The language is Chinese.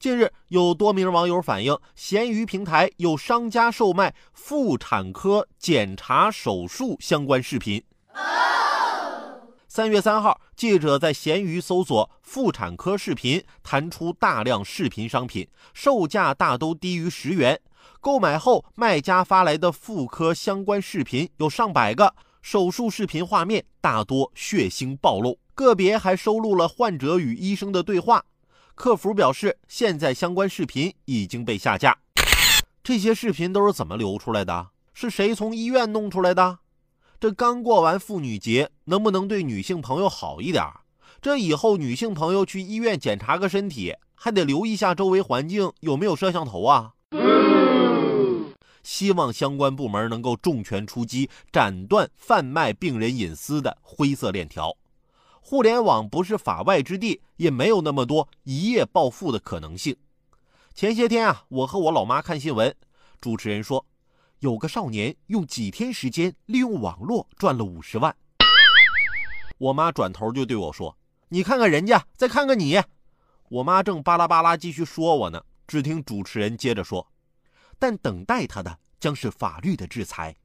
近日，有多名网友反映，闲鱼平台有商家售卖妇产科检查手术相关视频。三月三号，记者在闲鱼搜索“妇产科视频”，弹出大量视频商品，售价大都低于十元。购买后，卖家发来的妇科相关视频有上百个，手术视频画面大多血腥暴露，个别还收录了患者与医生的对话。客服表示，现在相关视频已经被下架。这些视频都是怎么流出来的？是谁从医院弄出来的？这刚过完妇女节，能不能对女性朋友好一点？这以后女性朋友去医院检查个身体，还得留意下周围环境有没有摄像头啊！希望相关部门能够重拳出击，斩断贩卖病人隐私的灰色链条。互联网不是法外之地，也没有那么多一夜暴富的可能性。前些天啊，我和我老妈看新闻，主持人说，有个少年用几天时间利用网络赚了五十万。我妈转头就对我说：“你看看人家，再看看你。”我妈正巴拉巴拉继续说我呢，只听主持人接着说：“但等待他的将是法律的制裁。”